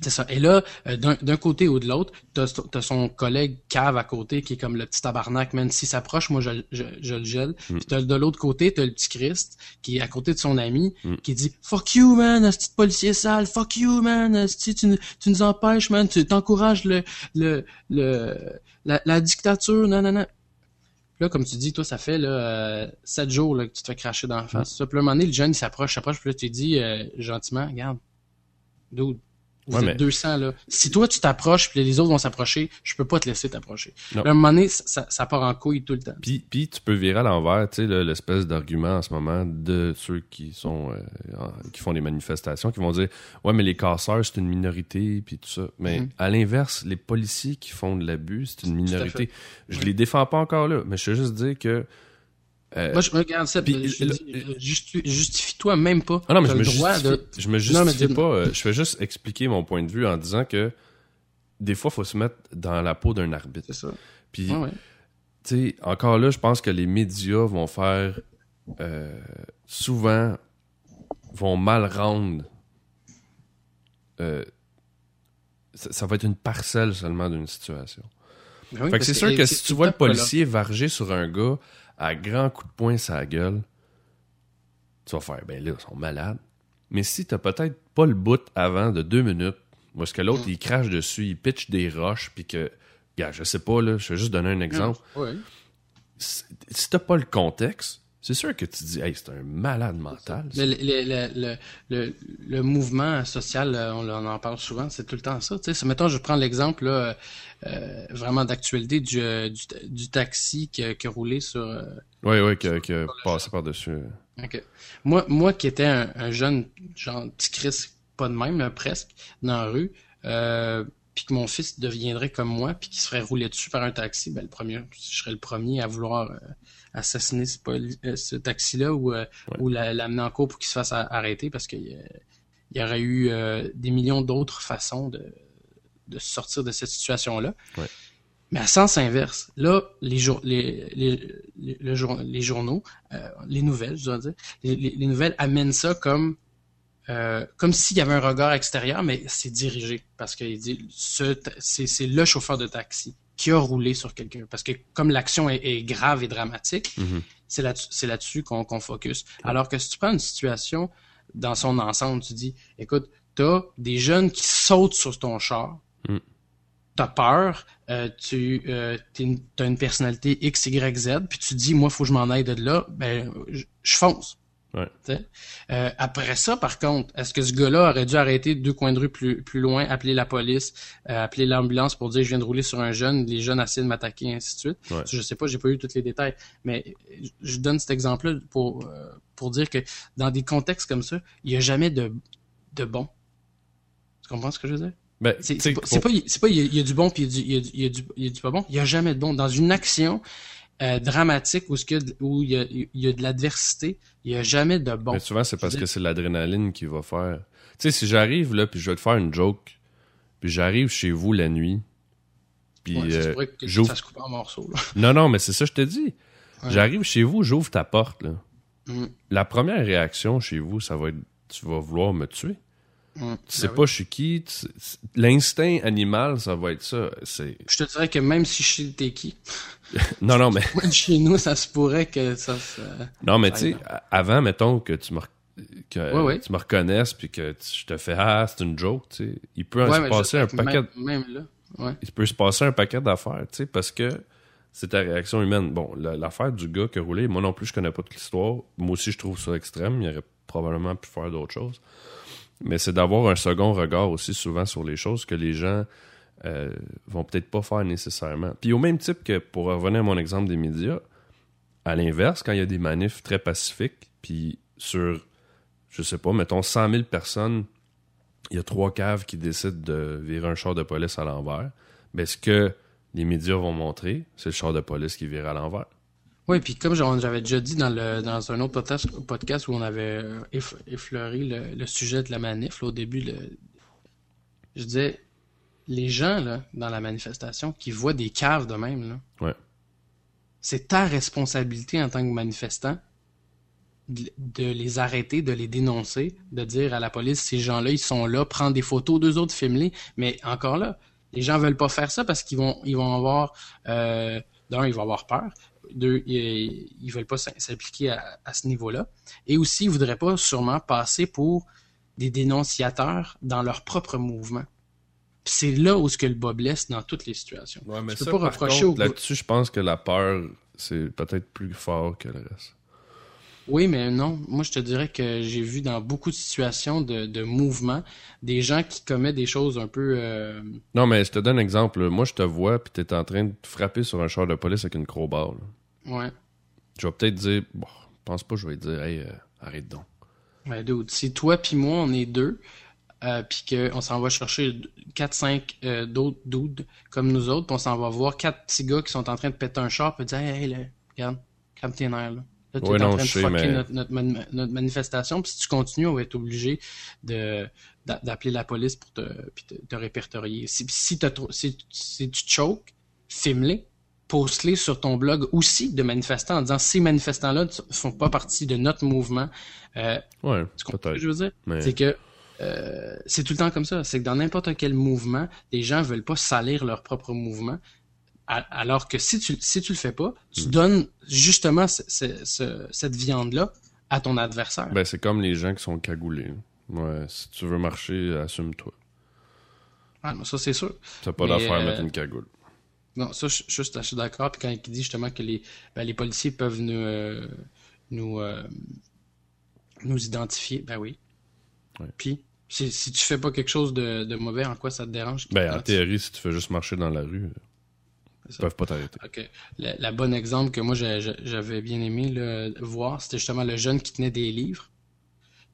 C'est ça. Et là, euh, d'un d'un côté ou de l'autre, t'as as son collègue cave à côté qui est comme le petit tabarnak, même s'il s'approche, moi je, je, je le gèle. Mm. Puis t'as de l'autre côté, t'as le petit Christ qui est à côté de son ami, Mm. qui dit Fuck you man, ce petit policier sale, fuck you man, tu, nous- tu nous empêches man, tu t'encourages le, le, le, la, la dictature, non, non, non. Là, comme tu dis, toi, ça fait là, euh, sept jours là, que tu te fais cracher dans la face. Ça, Puis là, un moment donné, le jeune, il s'approche, s'approche, puis là, tu dis euh, gentiment, regarde, dude, vous Ouais, êtes mais- 200 là. Si toi, tu t'approches, puis les autres vont s'approcher, je peux pas te laisser t'approcher. À un moment donné, ça, part en couille tout le temps. Puis, puis tu peux virer à l'envers, tu sais, le- l'espèce d'argument en ce moment de ceux qui sont euh, qui font des manifestations, qui vont dire ouais mais les casseurs c'est une minorité puis tout ça. Mais Mhm. à l'inverse, les policiers qui font de l'abus c'est une minorité. Je Oui. les défends pas encore là, mais je veux juste dire que euh, Moi, je me regarde ça, puis puis je dis, euh, justi- justifie-toi même pas. ah non mais je me justifie, de... je me Non, mais justifie dis- pas. euh, je fais juste expliquer mon point de vue en disant que des fois faut se mettre dans la peau d'un arbitre. C'est ça. Puis ouais. tu sais, encore là, je pense que les médias vont faire euh, souvent vont mal rendre. euh, ça, ça va être une parcelle seulement d'une situation. Ben oui, fait que c'est sûr que si tu vois le là. policier varger sur un gars à grands coups de poing sa gueule, tu vas faire, ben là, ils sont malades. Mais si t'as peut-être pas le bout avant de deux minutes, moi, ce que l'autre, il crache dessus, il pitch des roches, puis que, gars, je sais pas, là, je vais juste donner un exemple si si t'as pas le contexte, c'est sûr que tu dis, hey, c'est un malade mental. Le, le, le, le, mouvement social, euh, on, en parle souvent, c'est tout le temps ça. Tu sais, mettons, je prends l'exemple là, euh, vraiment d'actualité du, euh, du, du taxi qui, a- qui a roulé sur. euh, Ouais, ouais, que, que passer par-dessus. ok. Moi, moi qui étais un, un jeune, genre petit Chris, pas de même, presque, dans la rue, euh, puis que mon fils deviendrait comme moi, puis qu'il se ferait rouler dessus par un taxi, ben le premier, je serais le premier à vouloir euh, assassiner ce, euh, ce taxi-là ou, euh, Ouais. ou la- l'amener en cours pour qu'il se fasse arrêter parce qu'il y, a- il y aurait eu euh, des millions d'autres façons de, de sortir de cette situation-là. Ouais. Mais à sens inverse, là, les, jour, les, les, les, le jour- les journaux, euh, les nouvelles, je dois dire, les, les- les nouvelles amènent ça comme euh, comme s'il y avait un regard extérieur, mais c'est dirigé. Parce qu'il dit c'est le chauffeur de taxi qui a roulé sur quelqu'un. Parce que comme l'action est, est grave et dramatique, Mhm. c'est là-dessus qu'on qu'on focus. Alors que si tu prends une situation dans son ensemble, tu dis, écoute, t'as des jeunes qui sautent sur ton char, Mm. t'as peur, euh, tu euh, une- t'as une personnalité X, Y, Z, puis tu dis, moi, faut que je m'en aille de là, ben, je fonce. Ouais. Euh, après ça, par contre, est-ce que ce gars-là aurait dû arrêter deux coins de rue plus, plus loin, appeler la police, euh, appeler l'ambulance pour dire je viens de rouler sur un jeune, les jeunes essaient de m'attaquer, et ainsi de suite? Ouais. Je sais pas, j'ai pas eu tous les détails, mais je donne cet exemple-là pour euh, pour dire que dans des contextes comme ça, il y a jamais de de bon. Tu comprends ce que je veux dire? Ben, C'est pas, il y, a, il y a du bon puis il y y a du, il y a du, il y a du pas bon. Il y a jamais de bon. Dans une action euh, dramatique où, ce que, où il, y a, il y a de l'adversité, il y a jamais de bon. Mais souvent, c'est parce que c'est l'adrénaline qui va faire. Tu sais, si j'arrive là, puis je vais te faire une joke, puis j'arrive chez vous la nuit, puis Ouais, euh, que ça se coupe en morceaux. Là. Non, non, mais c'est ça, je te dis. Ouais. J'arrive chez vous, j'ouvre ta porte, là. Mm. La première réaction chez vous, ça va être tu vas vouloir me tuer. Mm. Tu sais Ben pas oui. je suis qui. tu- L'instinct animal, ça va être ça. Je te dirais que même si je sais t'es qui, non, non, mais chez nous, ça se pourrait que ça se... non, mais tu sais, avant, mettons que tu me que Ouais, ouais. tu me reconnaisses puis que tu- je te fais ah c'est une joke, tu sais. Il peut Ouais, se passer un paquet. Même, même là, ouais. il peut se passer un paquet d'affaires, tu sais, parce que c'est ta réaction humaine. Bon, la- l'affaire du gars qui a roulé, moi non plus, je connais pas toute l'histoire. Moi aussi, je trouve ça extrême. Il aurait probablement pu faire d'autres choses. Mais c'est d'avoir un second regard aussi souvent sur les choses que les gens euh, vont peut-être pas faire nécessairement. Puis au même type que, pour revenir à mon exemple des médias, à l'inverse, quand il y a des manifs très pacifiques, puis sur, je sais pas, mettons 100 000 personnes, il y a trois caves qui décident de virer un char de police à l'envers, ben ce que les médias vont montrer, c'est le char de police qui vire à l'envers. Oui, puis comme j'avais déjà dit dans le dans un autre podcast, où on avait euh, eff- effleuré le, sujet de la manif, là, au début, je disais, les gens là, dans la manifestation qui voient des caves de même, là, Ouais. c'est ta responsabilité en tant que manifestant de, de les arrêter, de les dénoncer, de dire à la police, ces gens-là, ils sont là, prendre des photos, deux autres filmer, mais encore là, les gens veulent pas faire ça parce qu'ils vont ils vont avoir euh, d'un, ils vont avoir peur. Deux, ils, ils veulent pas s'im- s'impliquer à, à ce niveau-là. Et aussi, ils voudraient pas sûrement passer pour des dénonciateurs dans leur propre mouvement. Puis c'est là où ce que le bas blesse dans toutes les situations. Ouais, mais Tu peux ça, pas reprocher contre, au- là-dessus, je pense que la peur, c'est peut-être plus fort que le reste. Oui, mais non. Moi, je te dirais que j'ai vu dans beaucoup de situations de, de mouvement des gens qui commettent des choses un peu. euh, Non, mais je te donne un exemple. Moi, je te vois, puis t'es en train de frapper sur un char de police avec une crowbar. là. ouais. Je vais peut-être dire, bon, je pense pas, que je vais dire, hey, euh, arrête donc. Ouais, dude, si toi puis moi, on est deux, euh, puis qu'on s'en va chercher 4-5 euh, d'autres dudes comme nous autres, puis on s'en va voir quatre petits gars qui sont en train de péter un char, puis dire Hey, hey, là, regarde, calme tes nerfs, là. Là, tu Ouais, es en non, train de fucker mais- notre, notre, man- notre manifestation, puis si tu continues, on va être obligé de d'a- d'appeler la police pour te, puis te, te répertorier. Si, si, t'as trop- si, si tu choques, filme-les, poste-les sur ton blog aussi de manifestants en disant ces manifestants-là ne font pas partie de notre mouvement. Euh, Ouais, ce que je veux dire? Mais- C'est que euh, c'est tout le temps comme ça. C'est que dans n'importe quel mouvement, les gens veulent pas salir leur propre mouvement. Alors que si tu, si tu le fais pas, Mm. tu donnes justement ce- ce- ce- cette viande-là à ton adversaire. Ben, c'est comme les gens qui sont cagoulés. Ouais, si tu veux marcher, assume-toi. Ah, ça, c'est sûr. T'as pas d'affaire à euh, mettre une cagoule. Non, ça, je, je, je suis d'accord. Puis quand il dit justement que les, ben, les policiers peuvent nous, euh, nous, euh, nous identifier, ben oui. Ouais. Puis, si, si tu fais pas quelque chose de, de mauvais, en quoi ça te dérange? Ben, en théorie, si tu fais juste marcher dans la rue, ils peuvent pas t'arrêter. Ok. La, la bonne exemple que moi j'avais bien aimé là, voir, c'était justement le jeune qui tenait des livres,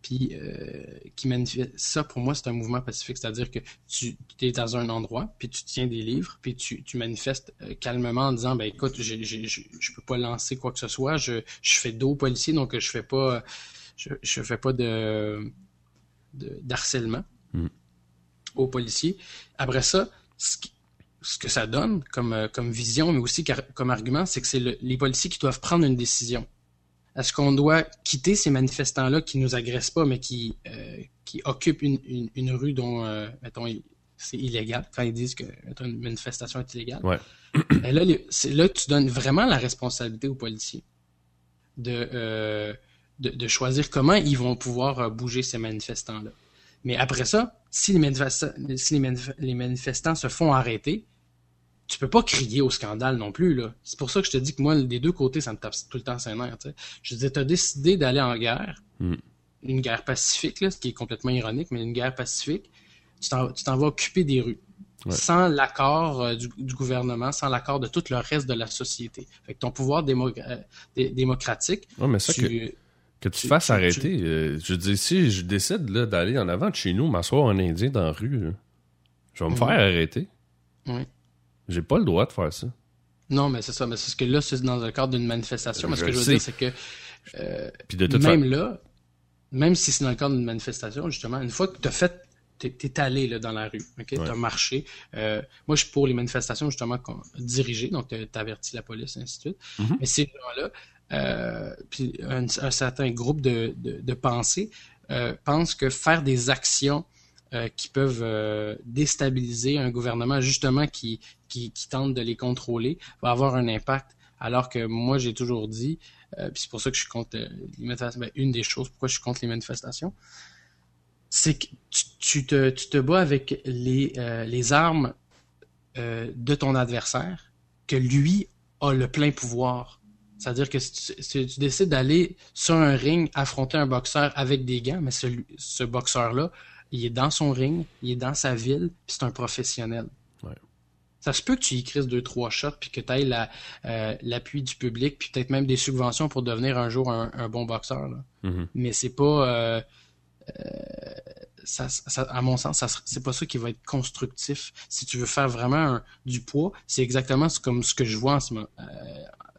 puis euh, qui manifeste. Ça pour moi c'est un mouvement pacifique, c'est-à-dire que tu es dans un endroit, puis tu tiens des livres, puis tu, tu manifestes euh, calmement en disant ben écoute, j'ai- j'ai- je je peux pas lancer quoi que ce soit, je, je fais dos aux policiers, donc je fais pas je, je fais pas de de- d'harcèlement Mhm. aux policiers. Après ça, ce qui- ce que ça donne comme, euh, comme vision, mais aussi car- comme argument, c'est que c'est le- les policiers qui doivent prendre une décision. Est-ce qu'on doit quitter ces manifestants-là qui nous agressent pas, mais qui, euh, qui occupent une, une, une rue dont, euh, mettons, c'est illégal, quand ils disent que mettons, une manifestation est illégale? Ouais. Et là, les- c'est là que tu donnes vraiment la responsabilité aux policiers de, euh, de, de choisir comment ils vont pouvoir euh, bouger ces manifestants-là. Mais après ça, si les, manifestants, si les, manif- les manifestants se font arrêter, tu peux pas crier au scandale non plus, là. C'est pour ça que je te dis que moi, des deux côtés, ça me tape tout le temps ses nerfs, tu. Je dis, t'as décidé d'aller en guerre, Mm. une guerre pacifique, là, ce qui est complètement ironique, mais une guerre pacifique, tu t'en, tu t'en vas occuper des rues. Ouais. Sans l'accord euh, du, du gouvernement, sans l'accord de tout le reste de la société. Fait que ton pouvoir démo- euh, dé- démocratique, Ouais, mais ça, tu, que, que tu te fasses arrêter, euh, je dis, si je décide là, d'aller en avant de chez nous, m'asseoir en Indien dans la rue, là, je vais me faire arrêter. Ouais. J'ai pas le droit de faire ça. Non, mais c'est ça. Mais c'est ce que là, c'est dans le cadre d'une manifestation. Mais ce que je veux sais. dire, c'est que euh, Puis de toute même là, même si c'est dans le cadre d'une manifestation, justement, une fois que tu as fait, t'es es allé là, dans la rue, ok, Ouais. tu as marché. Euh, moi, je suis pour les manifestations, justement, dirigées, donc tu as averti la police, et ainsi de suite. Mhm. Mais ces gens-là, euh, puis un, un certain groupe de, de, de pensée euh, pensent que faire des actions euh, qui peuvent euh, déstabiliser un gouvernement, justement, qui, qui, qui tente de les contrôler, va avoir un impact. Alors que moi, j'ai toujours dit, euh, puis c'est pour ça que je suis contre euh, les manifestations, ben, une des choses pourquoi je suis contre les manifestations, c'est que tu, tu te, tu te bats avec les, euh, les armes de ton adversaire, que lui a le plein pouvoir. C'est-à-dire que si tu, si tu décides d'aller sur un ring affronter un boxeur avec des gants, mais celui, ce boxeur-là, il est dans son ring, il est dans sa ville, puis c'est un professionnel. Ouais. Ça se peut que tu y crises deux, trois shots, puis que tu ailles la, euh, l'appui du public, puis peut-être même des subventions pour devenir un jour un, un bon boxeur. Là. Mhm. Mais c'est pas... euh, euh, ça, ça- à mon sens, c'est pas ça qui va être constructif. Si tu veux faire vraiment un- du poids, c'est exactement ce- comme ce que je vois en ce moment, euh,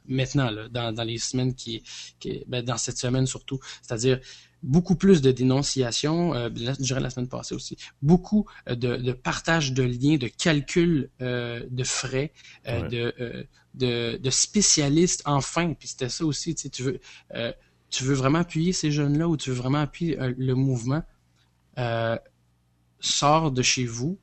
maintenant, là, dans, dans les semaines qui, qui ben, dans cette semaine surtout. C'est-à-dire beaucoup plus de dénonciations, euh, la- je dirais la semaine passée aussi, beaucoup euh, de, de partage de liens, de calcul euh, de frais, euh, Ouais. de, euh, de, de spécialistes enfin. Puis c'était ça aussi, tu sais, tu veux, euh, tu veux vraiment appuyer ces jeunes-là ou tu veux vraiment appuyer le mouvement, euh, sors de chez vous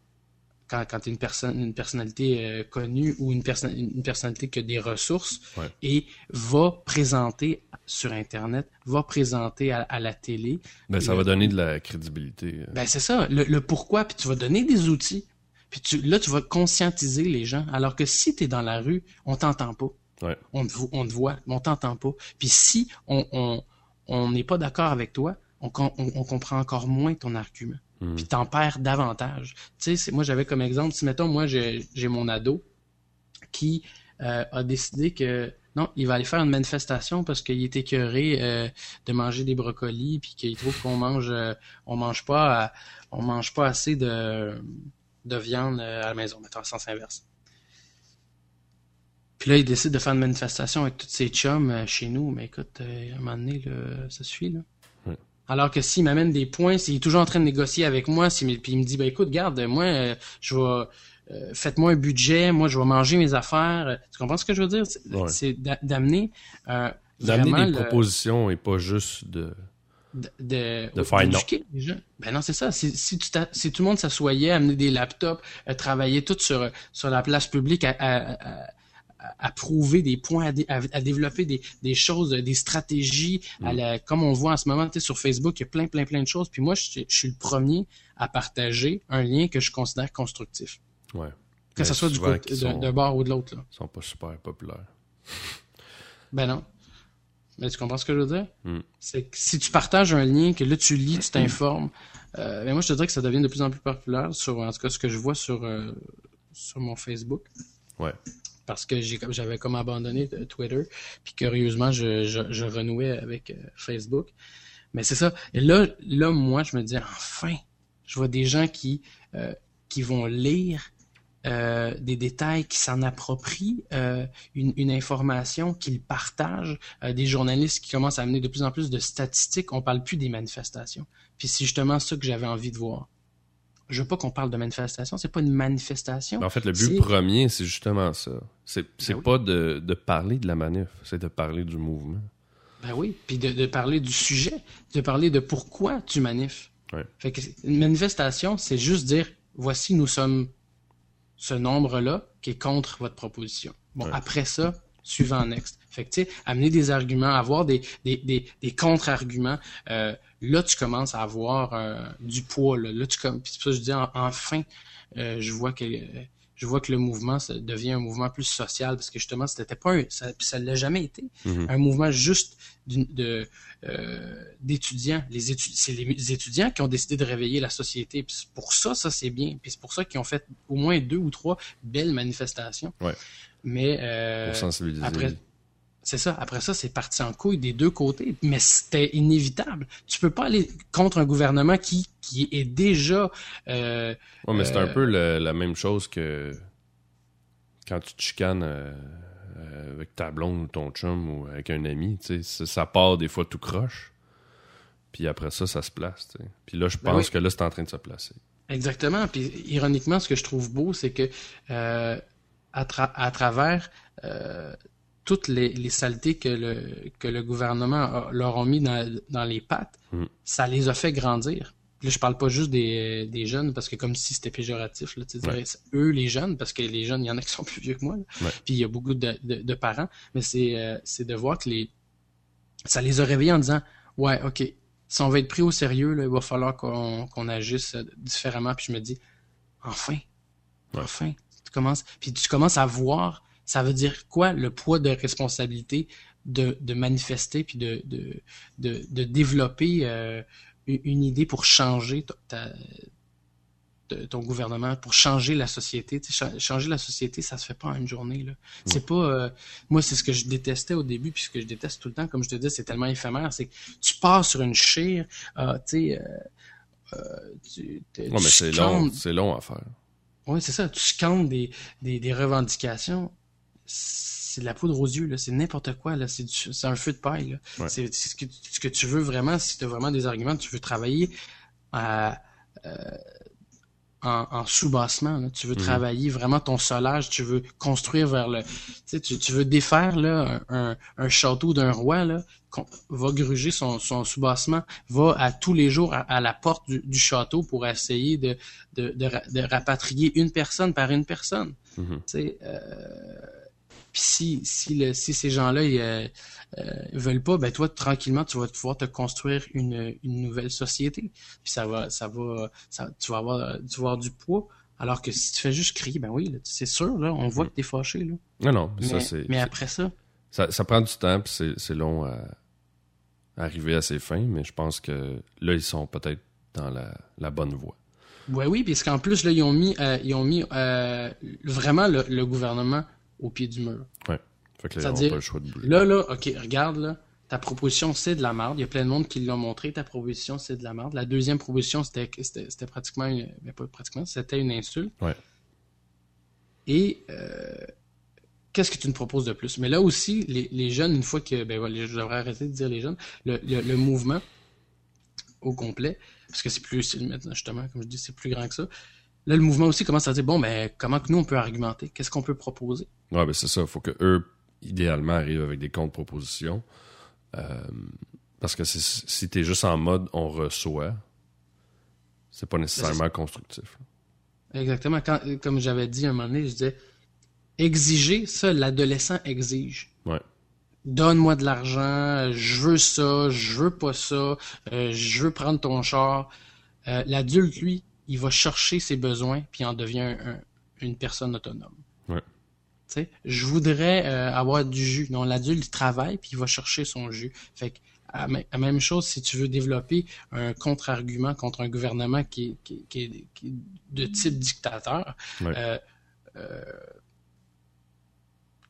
quand, quand tu es une, personne, une personnalité euh, connue ou une, perso- une personnalité qui a des ressources Ouais. et va présenter sur Internet, va présenter à, à la télé. ben, ça le- va donner de la crédibilité. euh. Ben c'est ça, le, le pourquoi, puis tu vas donner des outils. Puis tu, là, tu vas conscientiser les gens. Alors que si tu es dans la rue, on t'entend pas. Ouais. On, te, on te voit, mais on t'entend pas. Puis si on on on n'est pas d'accord avec toi, on, com- on, on comprend encore moins ton argument. Mhm. Puis t'en perds davantage. Tu sais, moi j'avais comme exemple, si mettons, moi j'ai mon ado qui euh, a décidé que non, il va aller faire une manifestation parce qu'il est écœuré euh, de manger des brocolis puis qu'il trouve qu'on mange euh, on mange pas à- on mange pas assez de de viande euh, à la maison, mettons en sens inverse. Puis là, il décide de faire une manifestation avec tous ses chums euh, chez nous, mais écoute, euh, à un moment donné, là, ça suffit, là. Alors que s'il m'amène des points, s'il est toujours en train de négocier avec moi, s'il, puis il me dit, ben écoute, garde, moi, euh, je vais, euh, faites-moi un budget, moi, je vais manger mes affaires. Tu comprends ce que je veux dire? C'est, Ouais. d'amener, euh, D'amener des le- propositions et pas juste de. de, de, De faire d'éduquer les gens. Ben non, c'est ça. Si, tu si tout le monde s'assoyait, amener des laptops, euh, travailler tout sur, sur la place publique à, à, à, à prouver des points, à, dé- à, à développer des, des choses, des stratégies, à la, comme on voit en ce moment sur Facebook, il y a plein, plein, plein de choses. Puis moi, je, suis- je suis le premier à partager un lien que je considère constructif. Ouais. Que Mais ce soit du côté d'un bord ou de l'autre. là. sont pas super populaires. Ben non. Mais tu comprends ce que je veux dire? Mm. C'est que si tu partages un lien, que là tu lis, tu t'informes, euh, ben moi je te dirais que ça devient de plus en plus populaire sur, en tout cas, ce que je vois sur, euh, sur mon Facebook. Ouais. Parce que j'avais comme abandonné euh, Twitter, puis curieusement je, je, je renouais avec euh, Facebook. Mais c'est ça. Et là, là, moi, je me dis enfin, je vois des gens qui euh, qui vont lire euh, des détails, qui s'en approprient euh, une, une information, qu'ils partagent, euh, des journalistes qui commencent à amener de plus en plus de statistiques. On parle plus des manifestations. Puis c'est justement ça que j'avais envie de voir. Je veux pas qu'on parle de manifestation, c'est pas une manifestation. En fait, le but premier, c'est justement ça. C'est Ben oui. pas de, de parler de la manif, c'est de parler du mouvement. Ben oui, puis de, de parler du sujet, de parler de pourquoi tu manifes. Ouais. Fait que une manifestation, c'est juste dire voici nous sommes ce nombre-là qui est contre votre proposition. Bon, Ouais. après ça, suivant, next. Fait que, tu sais, amener des arguments, avoir des, des, des, des contre-arguments, euh, là, tu commences à avoir euh, du poids, là. Là, tu comme, puis ça je dis, en- enfin, euh, je vois que je vois que le mouvement ça devient un mouvement plus social parce que justement c'était pas un, ça ça l'a jamais été Mhm. un mouvement juste euh, d'étudiants les étudiants c'est les étudiants qui ont décidé de réveiller la société puis c'est pour ça ça c'est bien puis c'est pour ça qu'ils ont fait au moins deux ou trois belles manifestations Ouais. Mais euh, Pour sensibiliser. après- c'est ça. Après ça, c'est parti en couille des deux côtés. Mais c'était inévitable. Tu peux pas aller contre un gouvernement qui, qui est déjà... euh, Ouais, mais c'est Euh, un peu le- la même chose que quand tu te chicanes euh, euh, avec ta blonde ou ton chum ou avec un ami, tu sais, ça, part des fois tout croche. Puis après ça, ça se place. Puis là, je Ben pense oui. que là, c'est en train de se placer. Exactement. Puis ironiquement, ce que je trouve beau, c'est que euh, à, tra- à travers euh, toutes les, les saletés que le, que le gouvernement a- leur ont mis dans, dans les pattes, Mhm. ça les a fait grandir. Là, je parle pas juste des, des jeunes parce que comme si c'était péjoratif, là, Ouais. eux les jeunes, parce que les jeunes, il y en a qui sont plus vieux que moi. Ouais. Puis il y a beaucoup de, de, de parents, mais c'est euh, c'est de voir que les ça les a réveillés en disant ouais, ok, si on veut être pris au sérieux, là, il va falloir qu'on agisse différemment. Puis je me dis enfin, Ouais. enfin, commences, puis tu commences à voir, ça veut dire quoi le poids de responsabilité de, de manifester puis de, de, de, de développer euh, une idée pour changer ta- ta- de- ton gouvernement, pour changer la société. Tu sais, cha- changer la société, ça se fait pas en une journée. Là. C'est pas. euh, moi, c'est ce que je détestais au début, puis ce que je déteste tout le temps, comme je te dis, c'est tellement éphémère. C'est que tu pars sur une chire, ah, tu sais. euh, tu, Ouais, mais c'est long, c'est long à faire. Oui, c'est ça. Tu scannes des, des, des revendications. C'est de la poudre aux yeux, là. C'est n'importe quoi, là. C'est du- c'est un feu de paille, là. Ouais. C'est c'est ce que, ce que tu veux vraiment, si tu as vraiment des arguments, tu veux travailler à, euh, en, là. Tu veux Mhm. travailler vraiment ton solage, tu veux construire vers le, tu tu, veux défaire, là, un, château d'un roi, là, va gruger son, son sous-bassement, va à tous les jours à, à la porte du, du château pour essayer de, de, de, ra- de rapatrier une personne par une personne. Mhm. Euh, puis si, si, le, si ces gens-là ils, euh, euh, veulent pas, ben toi, tranquillement, tu vas pouvoir te construire une, une nouvelle société. Puis ça va, ça va, ça, tu vas avoir, tu vas avoir du poids. Alors que si tu fais juste crier, ben oui, là, c'est sûr, là, on voit que t'es fâché, là. Non, non, mais ça, c'est. mais après ça, Ça, ça prend du temps, puis c'est, c'est long à, à arriver à ses fins, mais je pense que là, ils sont peut-être dans la, la bonne voie. ouais, oui, parce qu'en plus, là, ils ont mis, euh, ils ont mis euh, vraiment le, le gouvernement au pied du mur. Fait que là, C'est-à-dire, pas le choix de bouger. Là, là, ok, regarde, là. Ta proposition, c'est de la merde. Il y a plein de monde qui l'ont montré. Ta proposition, c'est de la merde. La deuxième proposition, c'était pratiquement, une, ben pas pratiquement, c'était une insulte. Ouais. Et euh, qu'est-ce que tu nous proposes de plus? Mais là aussi, les, les jeunes, une fois que, ben voilà, je devrais arrêter de dire les jeunes, le, le, le mouvement au complet, parce que c'est plus, justement, comme je dis, c'est plus grand que ça. Là, le mouvement aussi commence à dire, bon, ben, comment que nous, on peut argumenter? Qu'est-ce qu'on peut proposer? Ouais, ben c'est ça. Il faut que eux, idéalement, arrivent avec des contre-propositions. Euh, parce que si t'es juste en mode on reçoit, c'est pas nécessairement constructif. Exactement. Quand, comme j'avais dit à un moment donné, je disais, exiger, ça, l'adolescent exige. Ouais. Donne-moi de l'argent, je veux ça, je veux pas ça, euh, je veux prendre ton char. Euh, L'adulte, lui, il va chercher ses besoins, puis il en devient un- un- une personne autonome. Ouais. Tu sais, je voudrais euh, avoir du jus. Non, l'adulte, il travaille, puis il va chercher son jus. Fait que, à même chose, si tu veux développer un contre-argument contre un gouvernement qui est, qui, qui est- qui est de type dictateur, Ouais. euh, euh,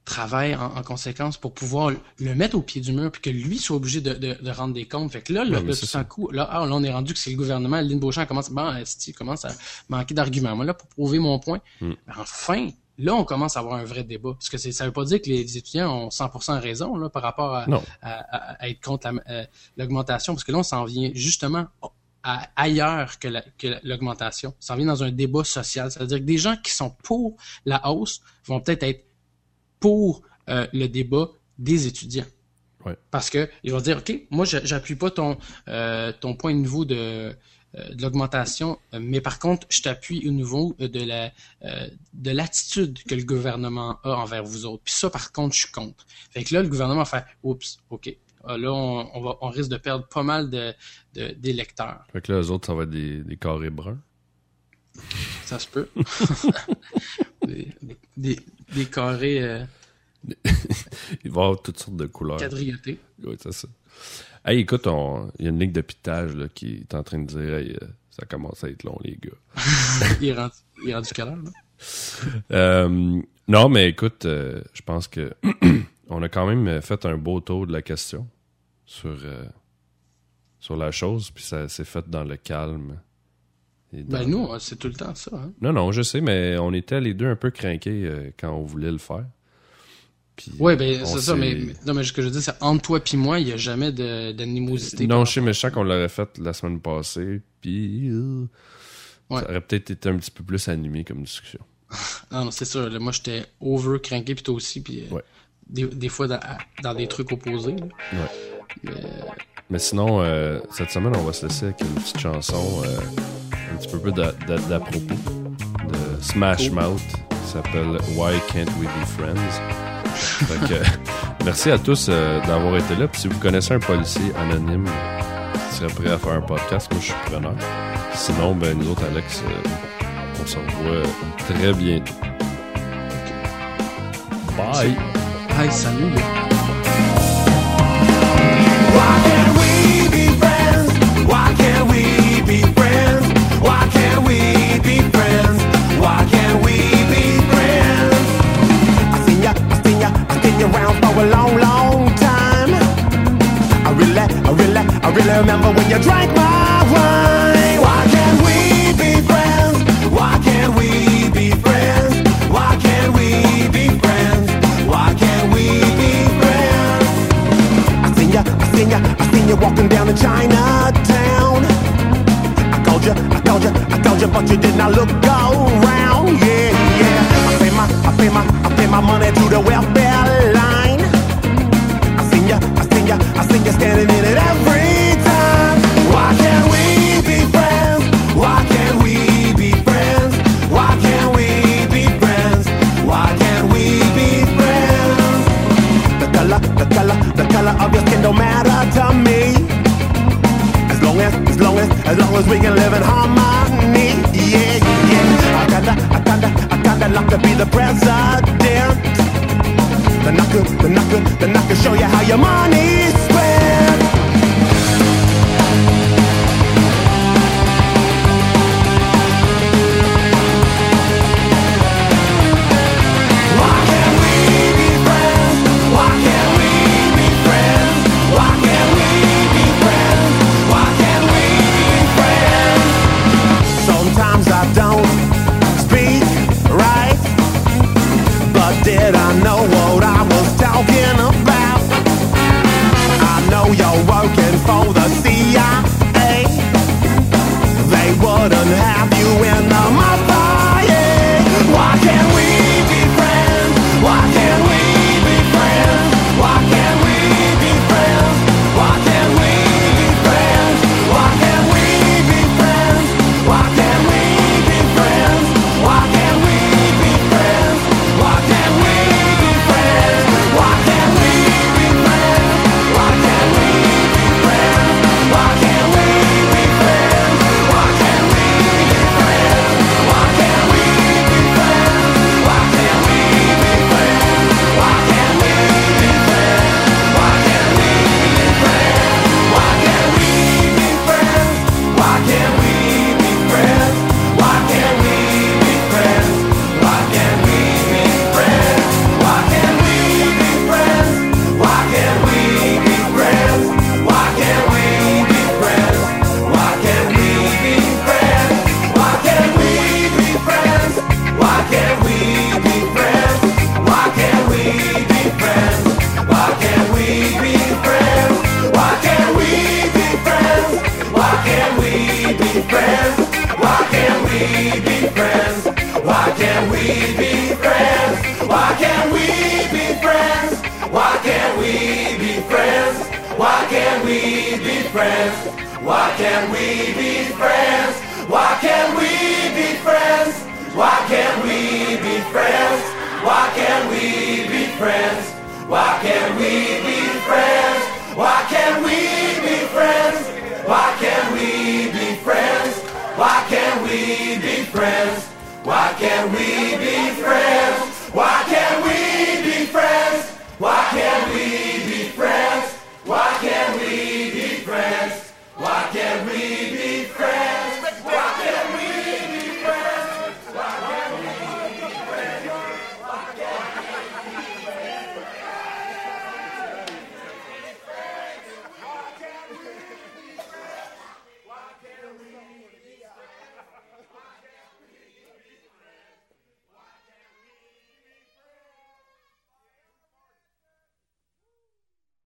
travaille en, en conséquence pour pouvoir le mettre au pied du mur puis que lui soit obligé de, de, de rendre des comptes. Fait que là, là, c'est tout d'un coup, là, ah, là, on est rendu que c'est le gouvernement, Lynn Beauchamp commence, bon, commence à manquer d'arguments. Moi, là, pour prouver mon point, Mm. ben, enfin, là, on commence à avoir un vrai débat. Parce que c'est- ça veut pas dire que les étudiants ont 100% raison, là, par rapport à, à, à- être contre la- euh, l'augmentation, parce que là, on s'en vient justement à- ailleurs que la- que l'augmentation. On s'en vient dans un débat social. C'est-à-dire que des gens qui sont pour la hausse vont peut-être être pour euh, le débat des étudiants. Ouais. Parce que ils vont dire, OK, moi, j'appuie pas ton, euh, ton point de niveau de, euh, de l'augmentation, mais par contre, je t'appuie au niveau de la de l'attitude que le gouvernement a envers vous autres. Puis ça, par contre, je suis contre. Fait que là, le gouvernement fait Oups, OK. Ah, là, on, on va, on risque de perdre pas mal de, de- d'électeurs. Fait que là, eux autres, ça va être des, des carrés bruns. Ça se peut. des, des, des carrés euh, Il va y avoir toutes sortes de couleurs. quadrilletés. Oui, c'est ça. Hey, écoute, on- il y a une ligne de pitage là, qui est en train de dire hey, euh, ça commence à être long, les gars. Il est rendu, il est rendu là? Euh, non, mais écoute, euh, je pense que on a quand même fait un beau tour de la question sur, euh, sur la chose, puis ça s'est fait dans le calme. Et dans- Ben, nous, c'est tout le temps ça. Hein? Non, non, je sais, mais on était les deux un peu craqués euh, quand on voulait le faire. Puis, Ouais, ben, c'est ça, mais, mais- non, mais ce que je dire, c'est entre toi puis moi, il n'y a jamais d'animosité. Non, je sais, mais je sens qu'on l'aurait fait la semaine passée, puis euh, Ouais. ça aurait peut-être été un petit peu plus animé comme discussion. Non, non, c'est sûr. là, moi, j'étais over craqué, puis toi aussi, puis euh, Ouais. des, des fois dans, dans des trucs opposés. là. Ouais. Mais, Mais sinon, cette semaine, on va se laisser avec une petite chanson un petit peu d'à propos de Smash Cool. Mouth qui s'appelle Why Can't We Be Friends? Fait que, merci à tous euh, d'avoir été là. Puis si vous connaissez un policier anonyme qui serait prêt à faire un podcast, moi je suis preneur. Sinon, ben nous autres, Alex, euh, on se revoit très bientôt. Bye! Hey, salut, Remember when you drank my wine. Why can't we be friends? Why can't we be friends? Why can't we be friends? Why can't we be friends? I seen ya, I seen ya, I seen you walking down in Chinatown. I called you, I called you, I called you, but you did not look around. Yeah, yeah. I pay my, I pay my, I pay my money to the welfare line. I seen ya, I seen ya, I seen ya standing in as long as, we can live in harmony. Yeah, yeah. I kinda, I kinda, I kinda like to be the president. Then I could, then I could, then I could show you how your money's spent. woke and folded.